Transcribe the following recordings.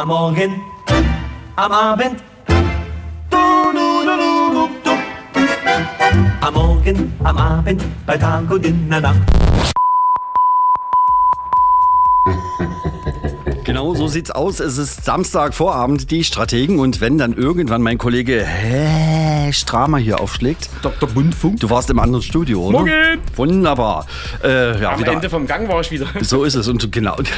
Am Morgen, am Abend. Du, du, du, du, du, du. Am Morgen, am Abend, bei Tag und in der Nacht. Genau so sieht's aus. Es ist Samstag Vorabend, die Strategen. Und wenn dann irgendwann mein Kollege Hä, Stramer hier aufschlägt. Dr. Bundfunk. Du warst im anderen Studio, oder? Morgen. Wunderbar. Äh, ja, Am wieder. Ende vom Gang war ich wieder. So ist es und genau.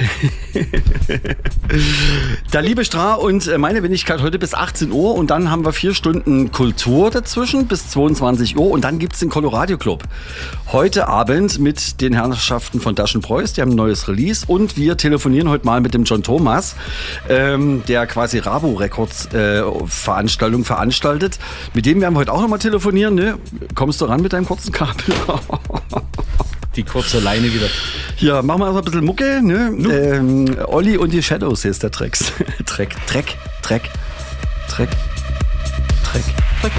Der liebe Stra und äh, meine Wenigkeit heute bis 18 Uhr und dann haben wir vier Stunden Kultur dazwischen bis 22 Uhr und dann gibt's den Colorado Club. Heute Abend mit den Herrschaften von Daschen Preuß, die haben ein neues Release und wir telefonieren heute mal mit dem John Thomas, ähm, der quasi Rabo Records äh, Veranstaltung veranstaltet. Mit dem werden wir heute auch nochmal telefonieren. Ne? Kommst du ran mit deinem kurzen Kabel? Die kurze Leine wieder. Ja, machen wir erstmal ein bisschen Mucke. Ne? Ähm, Olli und die Shadows, hier ist der Tracks. Track, Track, Track, Track, Track.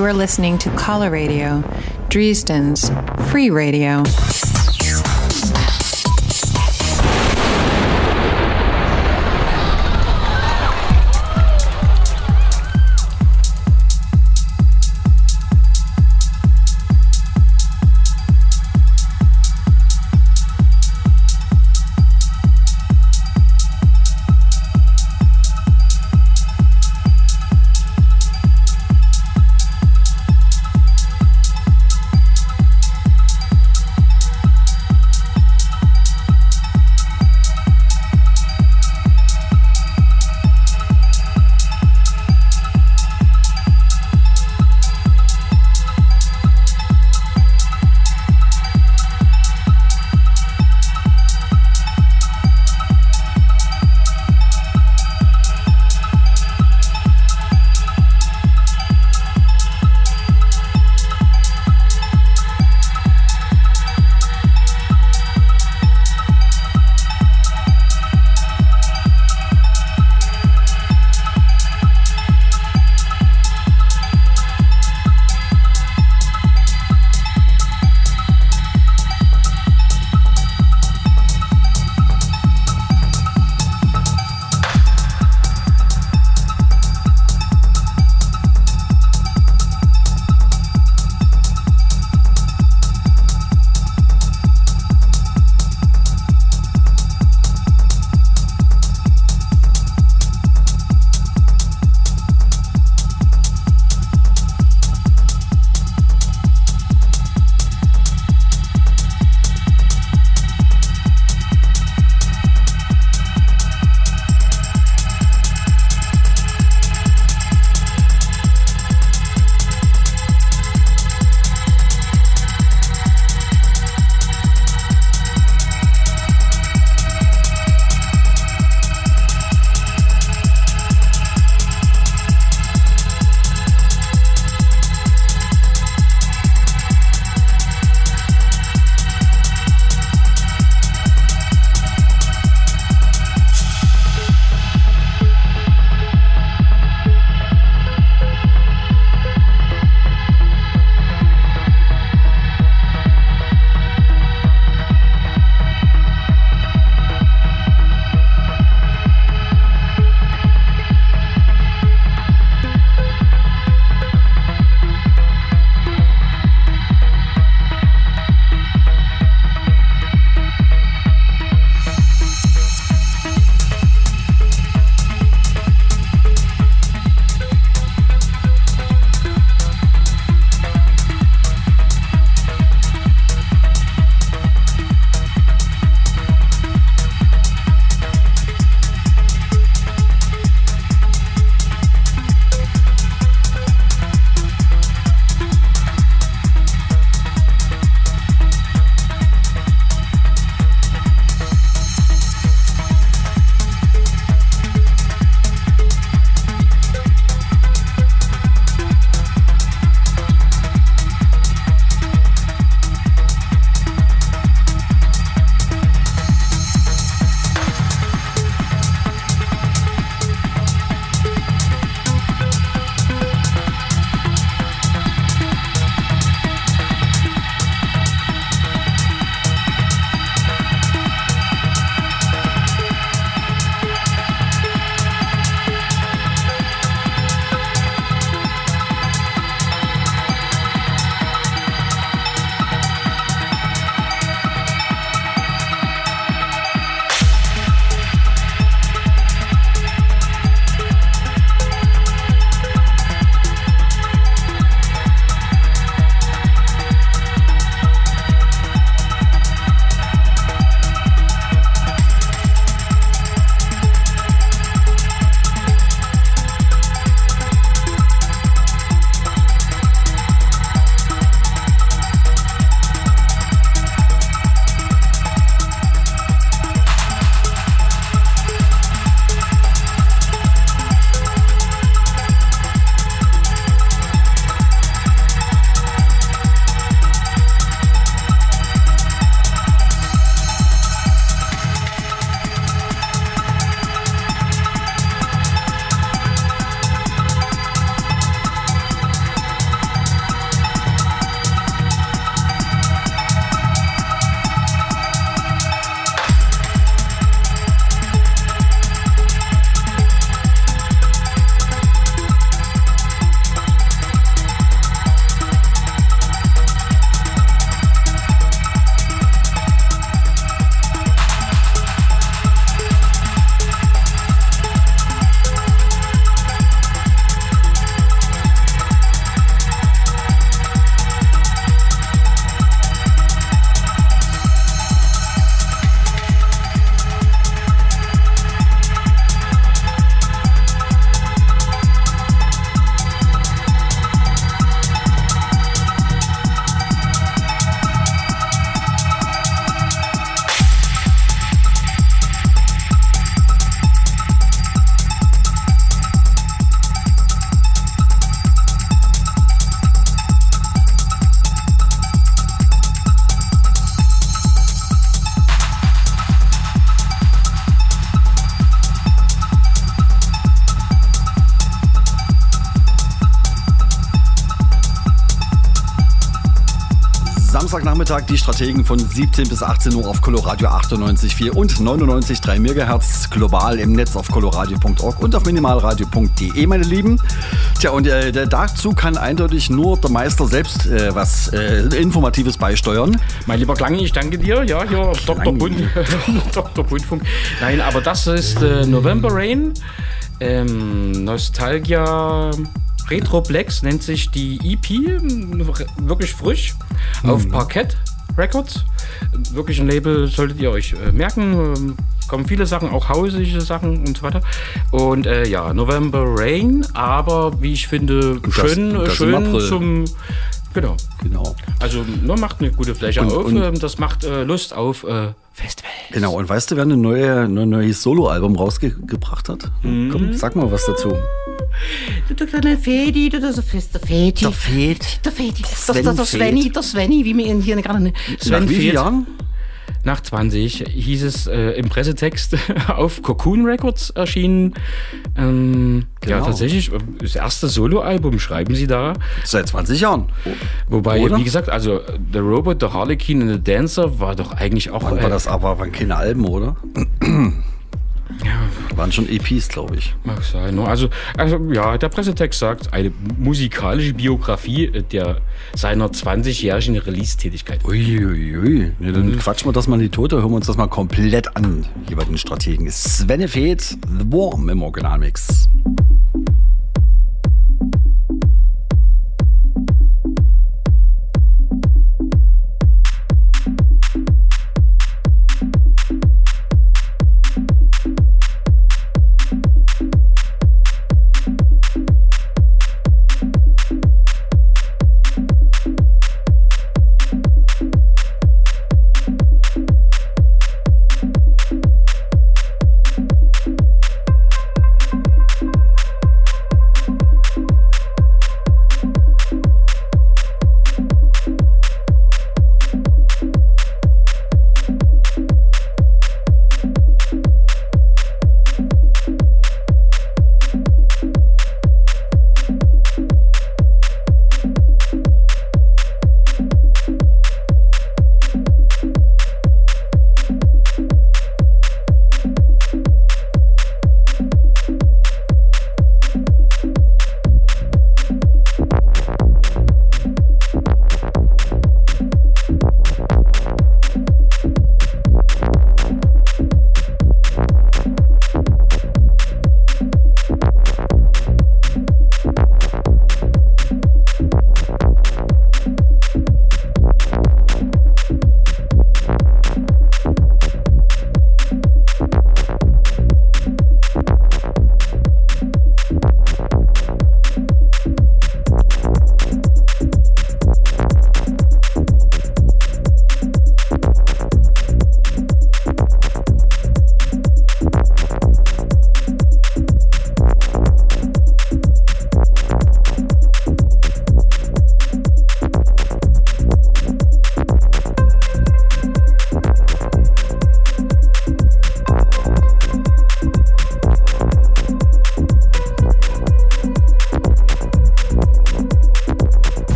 You are listening to Color Radio, Dresden's free radio. Samstagnachmittag die Strategen von 17 bis 18 Uhr auf Coloradio 98,4 und 99,3 MHz global im Netz auf coloradio.org und auf minimalradio.de, meine Lieben. Tja, und äh, dazu kann eindeutig nur der Meister selbst äh, was äh, Informatives beisteuern. Mein lieber Klangi, ich danke dir. Ja, hier Dr. Bund, Dr. Bundfunk. Nein, aber das ist äh, November Rain. Ähm, Nostalgia Retroplex nennt sich die EP. Wirklich frisch. Auf Parkett Records. Wirklich ein Label, solltet ihr euch äh, merken. Ähm, kommen viele Sachen, auch hausige Sachen und so weiter. Und äh, ja, November Rain, aber wie ich finde, das- schön, das schön zum. Genau. Genau. Also ne, macht eine gute Fläche Und- auf. und- ähm, das macht äh, Lust auf äh, Festival. Genau, und weißt du, wer eine neue, ein neues Soloalbum rausgebracht hat? Mhm. Komm, sag mal was dazu. Der kleine Fedi, das ist der Fedi. Der Fed. Der Fedi. Das, Sven das, der. Svenny, der Svenny, wie wir ihn hier gerade nennen. Nach wie vielen. Jahren? Nach 20 hieß es äh, im Pressetext auf Cocoon Records erschienen. Ähm, Ja, Genau. tatsächlich, äh, das erste Soloalbum schreiben sie da. Seit 20 Jahren. Wobei, Oder? wie gesagt, also äh, The Robot, The Harlequin und The Dancer war doch eigentlich auch. Wann äh, war das aber? Waren keine Alben, oder? Waren schon EPs, glaube ich. Mag sein. ne? Also, also ja, der Pressetext sagt, eine musikalische Biografie äh, der seiner 20-jährigen Release-Tätigkeit. Uiuiui. Mhm. dann quatschen wir das mal in die Tote, hören wir uns das mal komplett an. Hier bei den Strategen ist Svenne Feth, The Worm im Originalmix.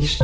sich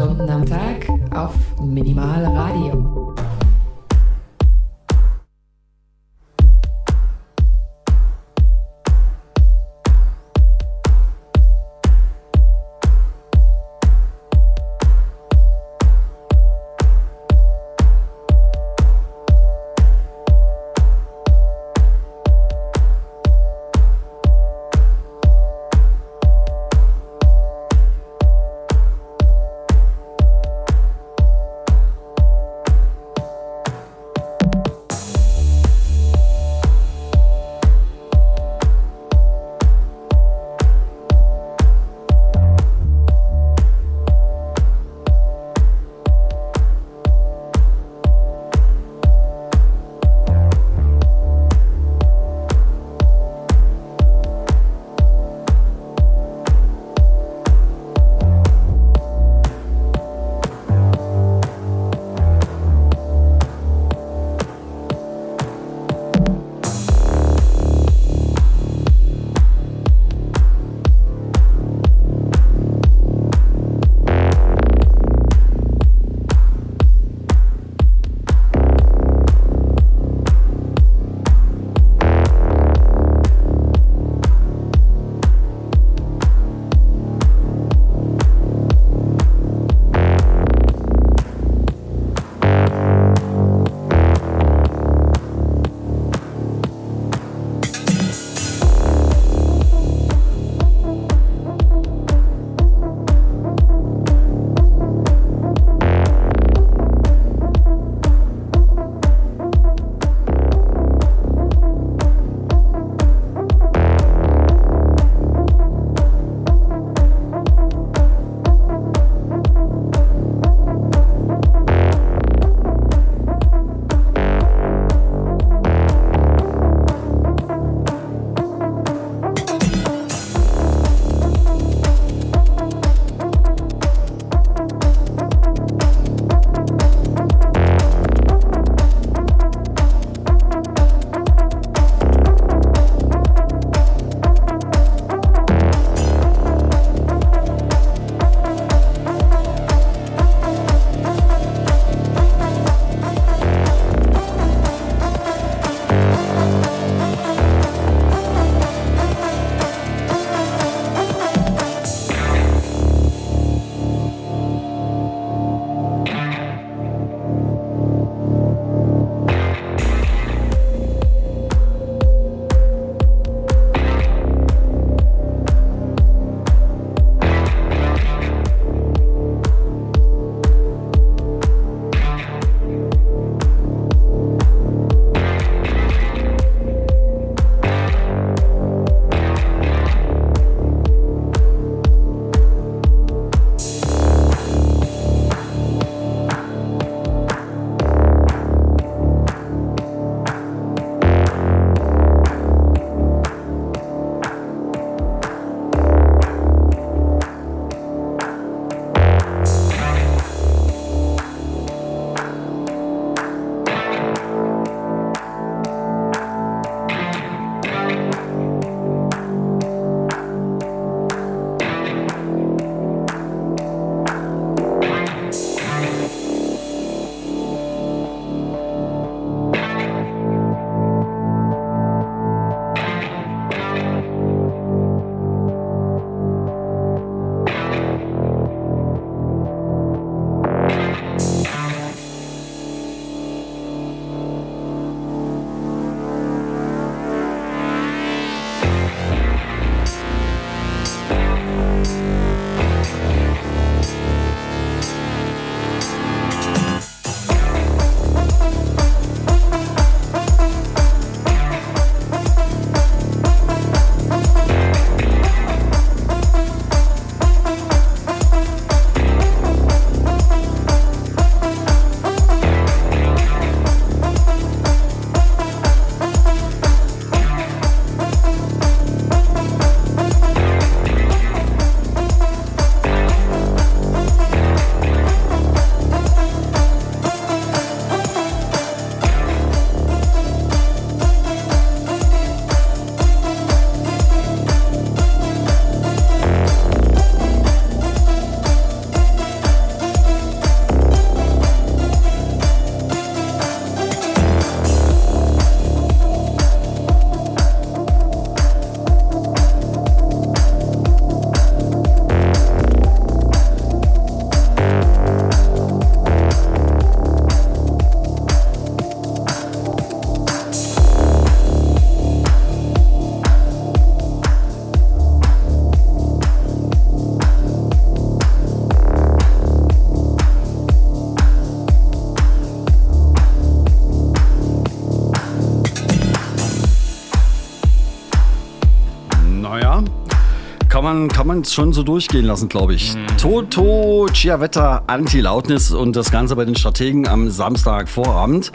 man, kann man schon so durchgehen lassen, glaube ich. Toto, Chiavetta, Anti-Loudness und das Ganze bei den Strategen am Samstag Vorabend.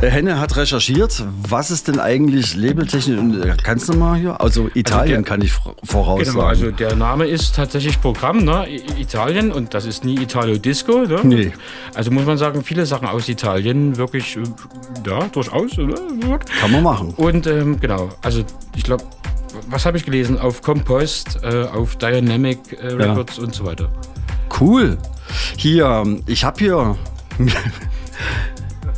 Äh, Henne hat recherchiert, was ist denn eigentlich labeltechnisch, äh, kannst du mal hier? Also Italien der- kann ich vor- voraussagen. Genau, also der Name ist tatsächlich Programm, ne? Italien und das ist nie Italo Disco, ne? Nee. Also muss man sagen, viele Sachen aus Italien wirklich, äh, ja, durchaus, oder? kann man machen. Und ähm, genau, also ich glaube, was habe ich gelesen? Auf Compost, äh, auf Dynamic äh, Ja. Records und so weiter. Cool. Hier, ich habe hier.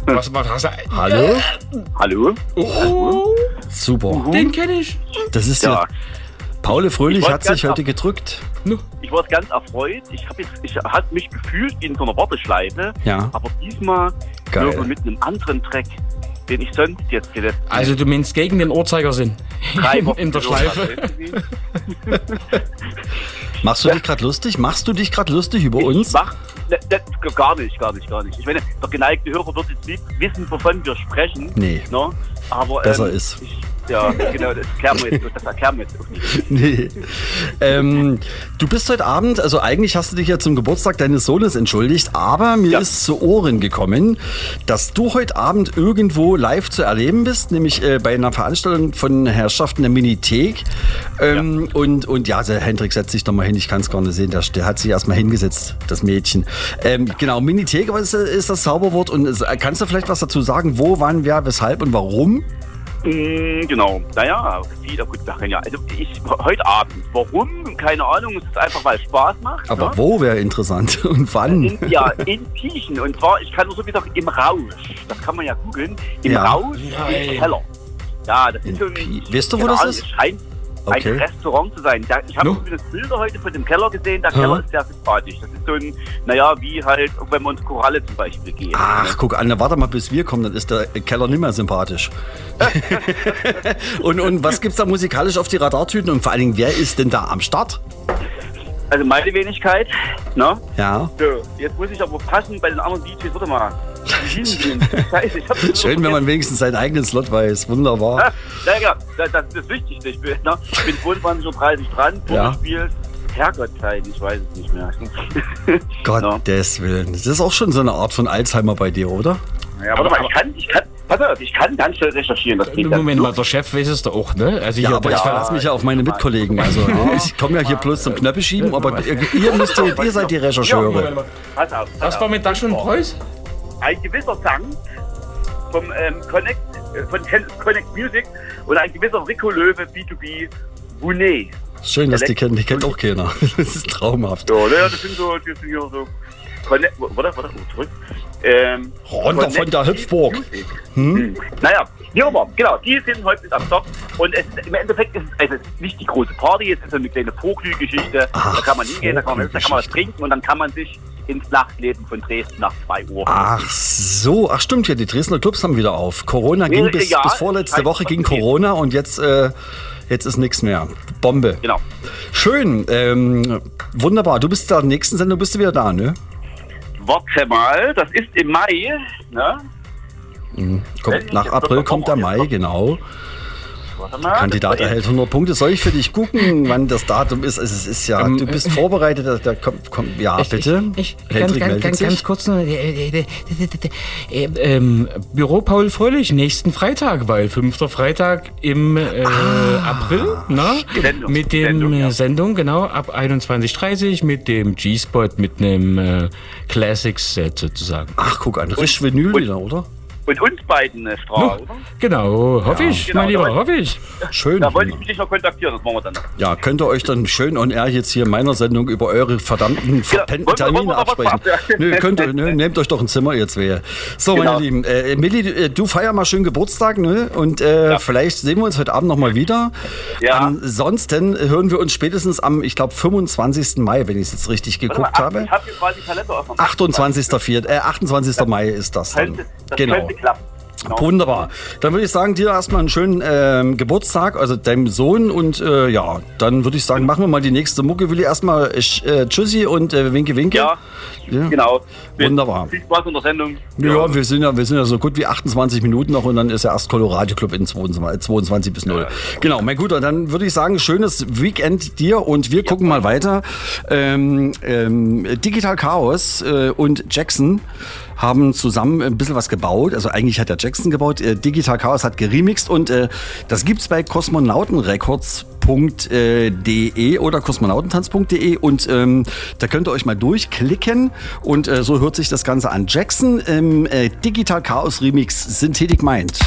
Was, was hast du? Hallo? Hallo? Oh, Super. den kenne ich. Das ist Ja, ja. Paul Fröhlich hat sich heute gedrückt. ich war ganz erfreut. Ich habe jetzt, ich hat mich gefühlt wie in so einer Warteschleife. Ja. Aber diesmal Geil. mit einem anderen Track, den ich sonst jetzt die letzten Also du meinst gegen den Uhrzeigersinn. Wochen in der Schleife. habe. Machst du dich gerade lustig? Machst du dich gerade lustig über Ich uns? mach, ne, ne, gar nicht, gar nicht, gar nicht. Ich meine, der geneigte Hörer wird jetzt nicht wissen, wovon wir sprechen. Nee. Ne? Aber, Besser ähm, ist. Ich, ja, genau, das erklären wir jetzt, das erklären wir jetzt auch nicht. Nee. ähm, du bist heute Abend, also eigentlich hast du dich ja zum Geburtstag deines Sohnes entschuldigt, aber mir Ja. ist zu Ohren gekommen, dass du heute Abend irgendwo live zu erleben bist, nämlich äh, bei einer Veranstaltung von Herrschaften der Minithek. Ähm, Und, und ja, der Hendrik setzt sich doch mal hin, ich kann es gar nicht sehen, der, der hat sich erstmal hingesetzt, das Mädchen. Ähm, genau, Minithek ist, ist das Zauberwort und es- kannst du vielleicht was dazu sagen, wo, wann, wer, weshalb und warum? Mm, Genau, naja, wieder gut, können ja, also ich, heute Abend, warum? Keine Ahnung, es ist einfach, weil es Spaß macht. Aber ne? wo wäre interessant und wann? In, ja, in Piechen. Und zwar, ich kann nur so wieder im Rausch. Das kann man ja googeln. Im Ja. Rausch im Keller. Ja, das In ist so ein. Pi- Weißt du, wo keine das ist? Es scheint Okay. ein Restaurant zu sein. Da, ich habe No. übrigens Bilder heute von dem Keller gesehen. Der Aha. Keller ist sehr sympathisch. Das ist so ein, naja, wie halt, wenn man ins Koralle zum Beispiel geht. Ach, guck an, warte mal, bis wir kommen, dann ist der Keller nicht mehr sympathisch. und, und was gibt's da musikalisch auf die Radartüten und vor allen Dingen, wer ist denn da am Start? Also meine Wenigkeit, ne? Ja. So, jetzt muss ich aber passen bei den anderen DJs. Warte mal. Schön, wenn man wenigstens seinen eigenen Slot weiß. Wunderbar. Ja, ja, ja, das, das ist das Wichtigste. Ich bin, ne, ich bin 22.30 Uhr dran, Ja. Vorspiel. Herrgottzeit, ich weiß es nicht mehr. Gottes Willen. Das ist auch schon so eine Art von Alzheimer bei dir, oder? Ja, warte mal, ich kann, ich kann, pass auf, ich kann ganz schnell recherchieren. Das Moment mal, der Chef weiß es doch auch, ne? Also Ja, hier, aber der- ich verlasse mich ja auf meine Mitkollegen. Also ich komme ja hier bloß zum Knöpfe schieben, aber ihr, ihr, müsst, ihr, seid die Rechercheure. Pass auf, pass Was war mit Dash und Preuß? Ein gewisser Sang vom ähm, Connect, äh, von Connect Music und ein gewisser Rico Löwe B2B Bounet. Schön, dass die kennen. Die kennt auch keiner. Das ist traumhaft. So, naja, das sind so, das sind hier so. Connect, warte, warte, zurück. Ähm, Runter von der Hüpfburg. Music. Hm? Naja, immer, genau, die sind heute mit am Start. Und es im Endeffekt ist es also es ist nicht die große Party, es ist so eine kleine Vorglühgeschichte. Da kann man hingehen, da kann man, da kann man was trinken und dann kann man sich ins Nachtleben von Dresden nach 2 Uhr. Ach so, ach stimmt ja, die Dresdner Clubs haben wieder auf. Corona ging bis, ja, bis vorletzte Woche ging. Corona und jetzt, äh, jetzt ist nichts mehr. Bombe. Genau. Schön, ähm, wunderbar. Du bist da nächsten Sendung bist du wieder da, ne? Warte mal, das ist im Mai, ne? Kommt, nach April kommt der Mai, genau. Mal. Kandidat erhält 100 Punkte. Soll ich für dich gucken, wann das Datum ist? Es ist, ja, Ähm, du bist vorbereitet. Da, da kommt, kommt, ja, bitte. Ich, ich, ganz, Hendrik ganz, meldet ganz, sich. ganz kurz noch. Äh, äh, äh, äh, äh, ähm, Büro Paul Fröhlich, nächsten Freitag, weil fünfter Freitag im äh, April? Sendung. Mit dem Sendung, ja. Sendung, genau, ab 21.30 mit dem G-Spot, mit einem äh, Classics-Set sozusagen. Ach, guck an, Risch Vinyl wieder, oder? Und uns beiden, äh, Strahl, oder? Genau, hoffe ich, Genau, mein Lieber, hoffe ich. Schön. Da wollte ich dich noch kontaktieren, das machen wir dann. Ja, könnt ihr euch dann schön on air jetzt hier in meiner Sendung über eure verdammten verpennten wir- wir Termine was absprechen? Ja. Nö, könnt ihr, nö, nehmt euch doch ein Zimmer, ihr zwei. So, Genau. meine Lieben, äh, Milli, äh, du feier mal schön Geburtstag, ne? Und äh, Ja. vielleicht sehen wir uns heute Abend nochmal wieder. Ja. Ansonsten hören wir uns spätestens am, ich glaube, 25. Mai, wenn ich es jetzt richtig mal, geguckt ach, habe. Ich habe hier quasi Kalender offen. 28. Viert- äh, 28. Mai ist das dann. Könnte, das Genau. Könnte klappen. Wunderbar. Dann würde ich sagen, dir erstmal einen schönen ähm, Geburtstag, also deinem Sohn. Und äh, ja, dann würde ich sagen, machen wir mal die nächste Mucke. Willi erstmal äh, sch- Tschüssi und äh, Winke Winke. Ja, Ja. genau. Wunderbar. Viel Spaß in der Sendung. Ja, wir sind ja, wir sind ja so gut wie 28 Minuten noch und dann ist ja erst Colorado Club in 22, 22 bis 0. Genau, mein Guter, dann würde ich sagen, schönes Weekend dir und wir gucken mal weiter. Ähm, ähm, Digital Chaos äh, und Jackson haben zusammen ein bisschen was gebaut. Also eigentlich hat der Jackson gebaut. Äh, Digital Chaos hat geremixed und äh, das gibt's bei kosmonautenrecords.de oder kosmonautentanz.de und ähm, da könnt ihr euch mal durchklicken und äh, so hört sich das Ganze an. Jackson im äh, Digital Chaos Remix Synthetic Mind.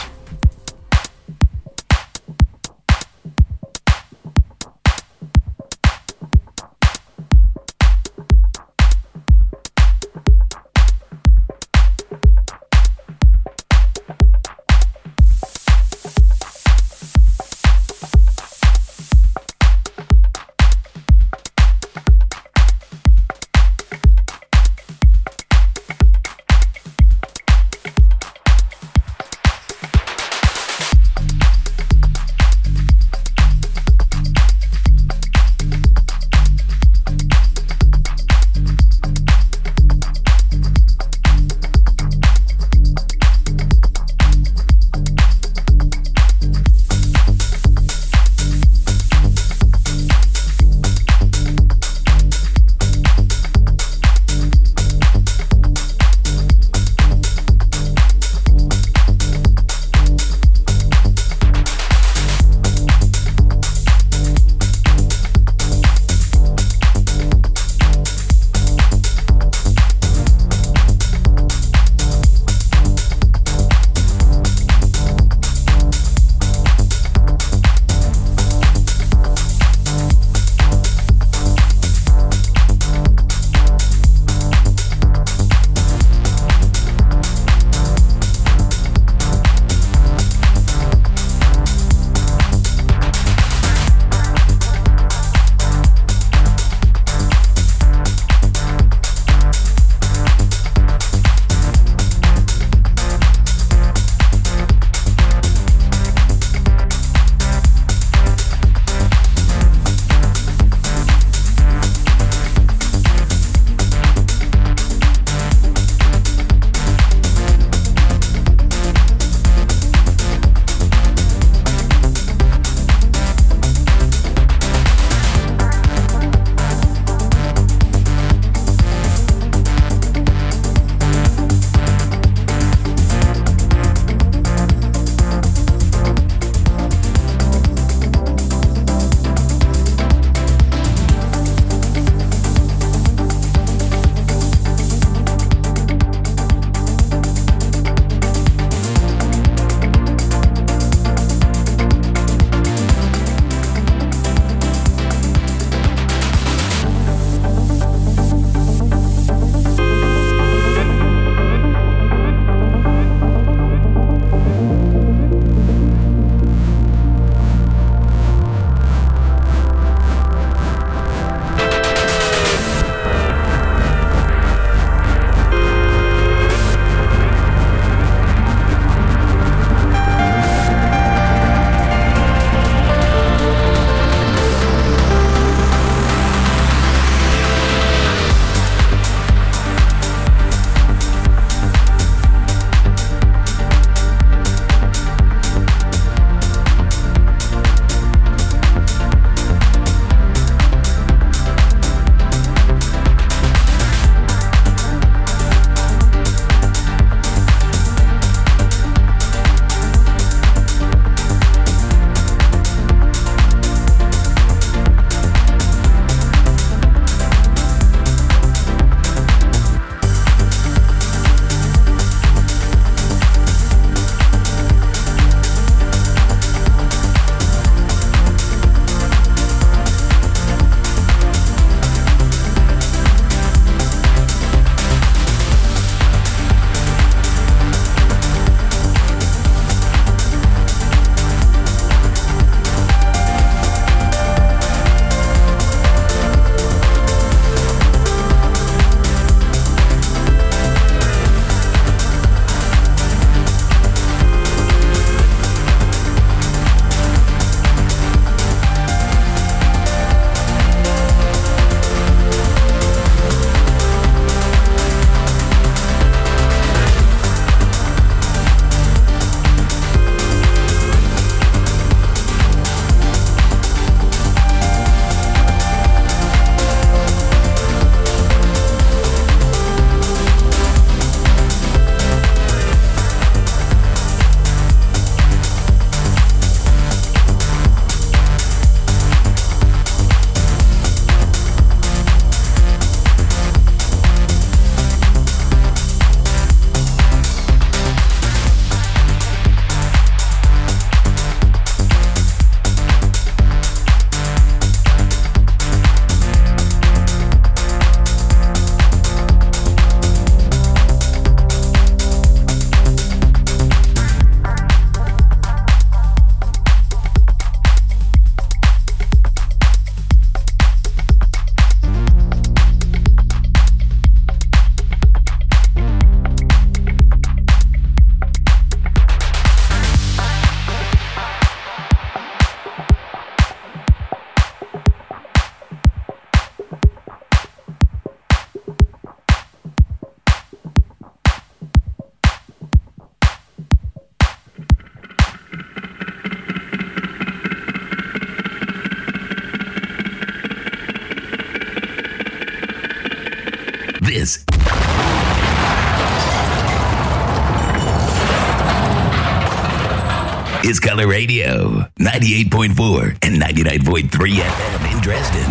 Radio, 98.4 and 99.3 FM in Dresden.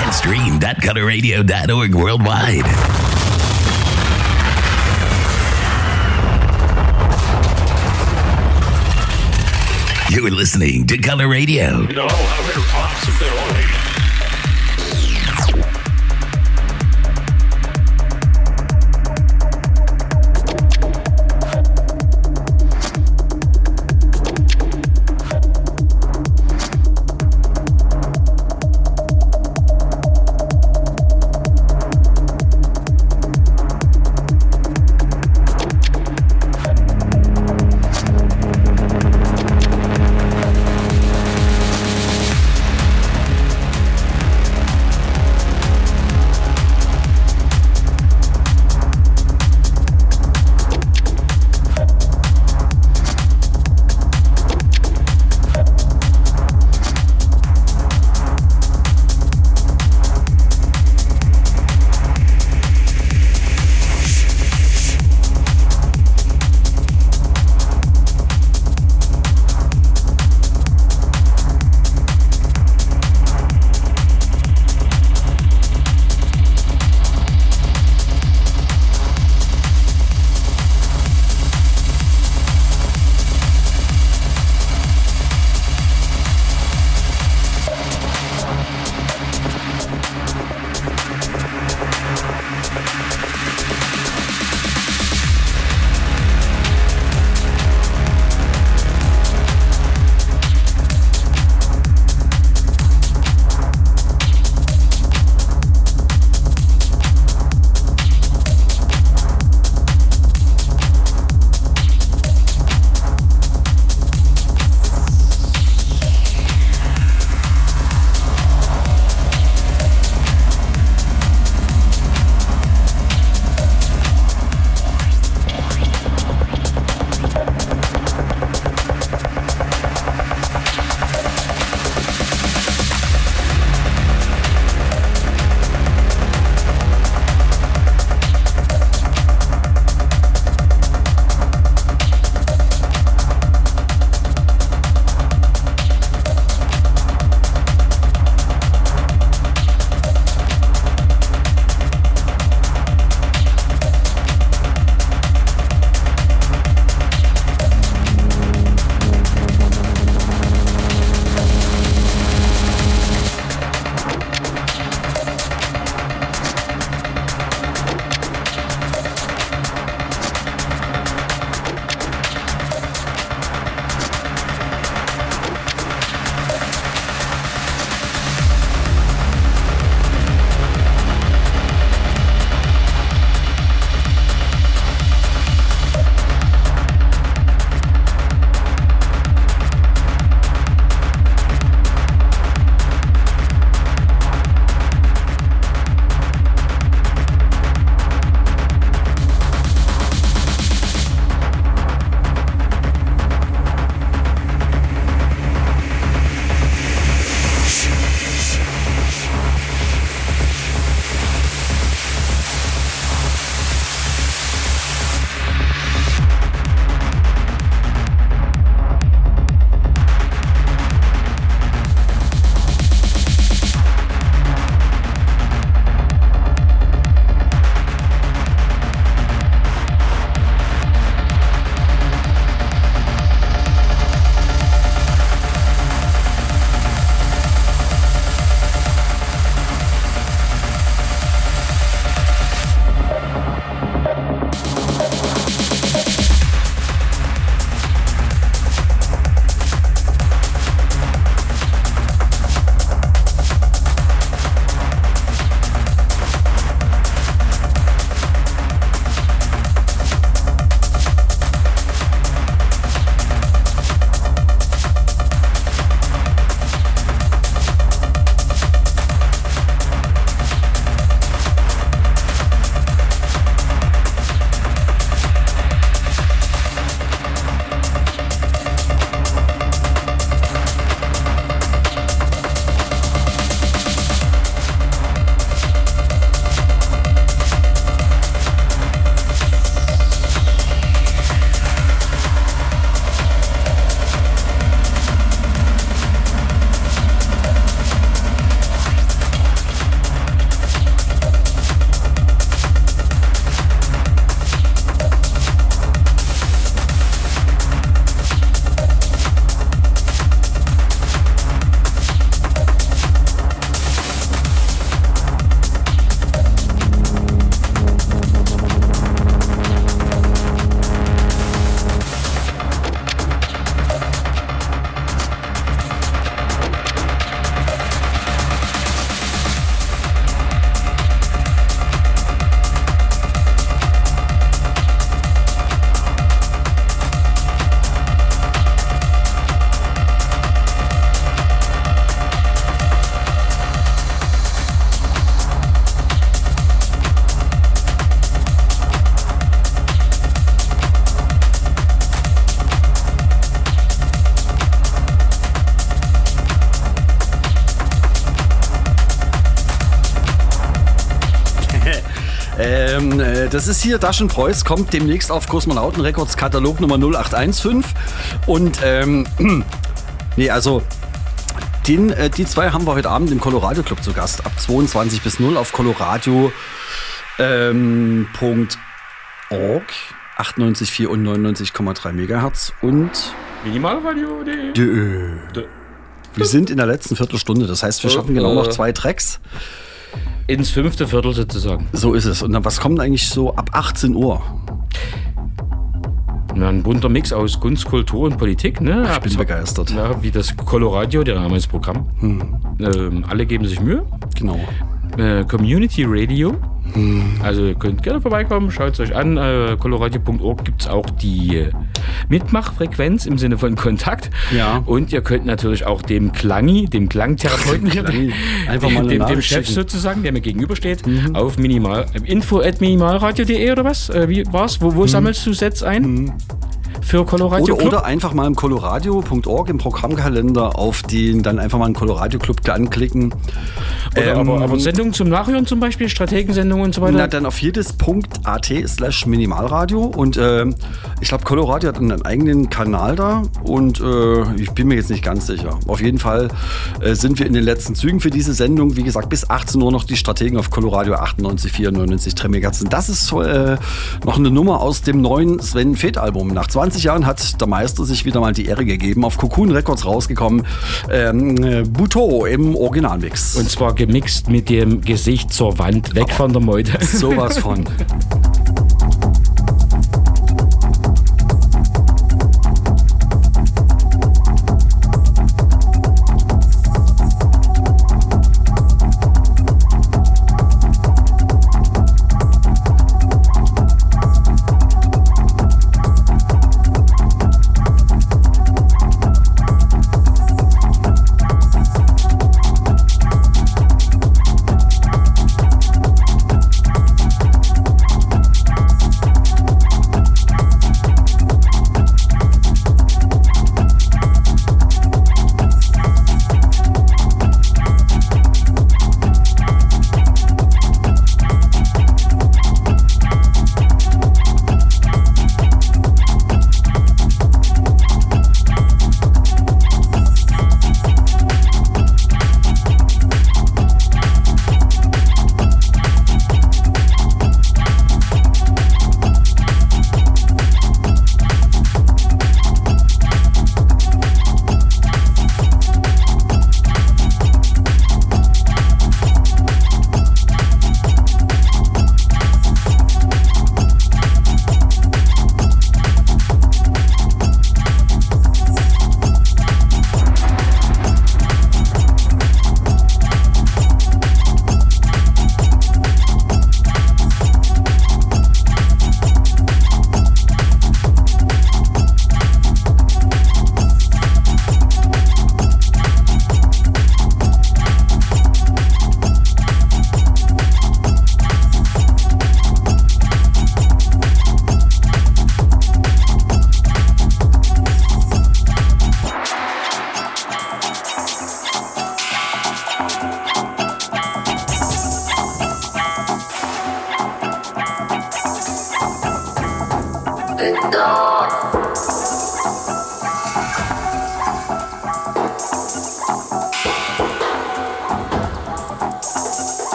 And stream.colorradio.org worldwide. You're listening to Color Radio. Äh, das ist hier Daschen Preuß, kommt demnächst auf Kosmonauten Records Katalog Nummer 0815. Und, ähm, nee, also, den, äh, die zwei haben wir heute Abend im Colorado Club zu Gast, ab 22 bis 0 auf Coloradio ähm, Punkt org, 98,4 und 99,3 Megahertz und Minimalradio.de. Dö. Wir sind in der letzten Viertelstunde, das heißt, wir schaffen genau noch zwei Tracks. Ins fünfte Viertel sozusagen. So ist es. Und dann, was kommt eigentlich so ab 18 Uhr? Na, ein bunter Mix aus Kunst, Kultur und Politik. Ne? Ich bin Ab- begeistert. Na, wie das Coloradio, der Name ist Programm. Ähm, alle geben sich Mühe. Genau. Äh, Community Radio. Also ihr könnt gerne vorbeikommen, schaut es euch an. Äh, coloradio.org gibt es auch die äh, Mitmachfrequenz im Sinne von Kontakt. Ja. Und ihr könnt natürlich auch dem Klangi, dem Klangtherapeuten hier, Klangi. Einfach mal dem, dem Chef sozusagen, der mir gegenübersteht, auf minimal, äh, info at minimalradio.de oder was? Äh, wie war's? Wo, wo sammelst du Sets ein? Für Coloradio Oder, oder einfach mal im coloradio.org im Programmkalender auf den dann einfach mal einen Coloradio Club anklicken. Oder aber, Ähm, aber Sendungen zum Nachhören zum Beispiel, Strategensendungen und so weiter. Na, dann auf jedes Punkt.at slash Minimalradio und ähm, ich glaube, Coloradio hat einen eigenen Kanal da und äh, ich bin mir jetzt nicht ganz sicher. Auf jeden Fall äh, sind wir in den letzten Zügen für diese Sendung. Wie gesagt, bis 18 Uhr noch die Strategen auf Coloradio 98, 94, 3 MHz. Und das ist äh, noch eine Nummer aus dem neuen Sven Feth Album. Nach 20 Jahren hat der Meister sich wieder mal die Ehre gegeben. Auf Cocoon Records rausgekommen. Ähm, äh, Buto im Originalmix. Und zwar gemixt mit dem Gesicht zur Wand, weg von der Meute. sowas von.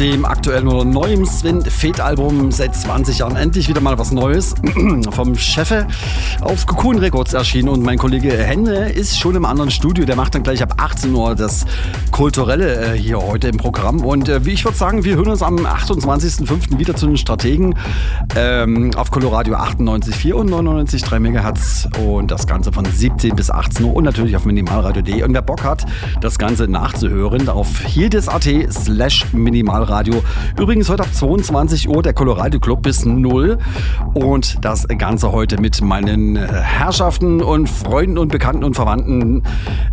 dem aktuellen oder neuen Sven Feth Album seit 20 Jahren endlich wieder mal was Neues vom Chefe auf Cocoon Records erschienen und mein Kollege Henne ist schon im anderen Studio. Der macht dann gleich ab 18 Uhr das Kulturelle äh, hier heute im Programm. Und äh, wie ich würde sagen, wir hören uns am 28.05. wieder zu den Strategen ähm, auf Coloradio 98,4 und 99,3 MHz und das Ganze von 17 bis 18 Uhr und natürlich auf minimalradio.de. Und wer Bock hat, das Ganze nachzuhören, auf hierdes.at slash minimalradio. Übrigens heute ab 22 Uhr der Colorado Club bis 0 und das Ganze heute mit meinen äh, Herrschaften und Freunden und Bekannten und Verwandten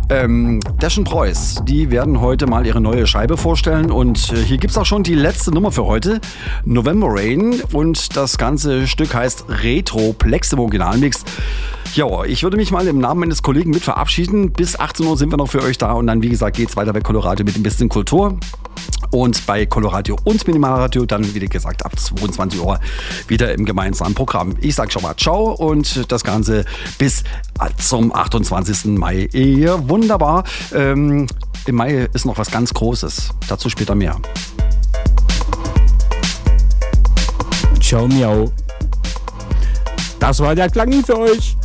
ähm, Deschen Preuß. Die werden heute mal ihre neue Scheibe vorstellen. Und äh, hier gibt es auch schon die letzte Nummer für heute, November Rain. Und das ganze Stück heißt Retro Plex im Originalmix. Ja, ich würde mich mal im Namen meines Kollegen mit verabschieden. Bis 18 Uhr sind wir noch für euch da und dann, wie gesagt, geht es weiter bei Colorado mit ein bisschen Kultur. Und bei Coloradio und Minimalradio dann, wie gesagt, ab 22 Uhr wieder im gemeinsamen Programm. Ich sage schon mal Ciao und das Ganze bis zum 28. Mai. Ja, wunderbar. Ähm, Im Mai ist noch was ganz Großes. Dazu später mehr. Ciao, miau. Das war der Klang für euch.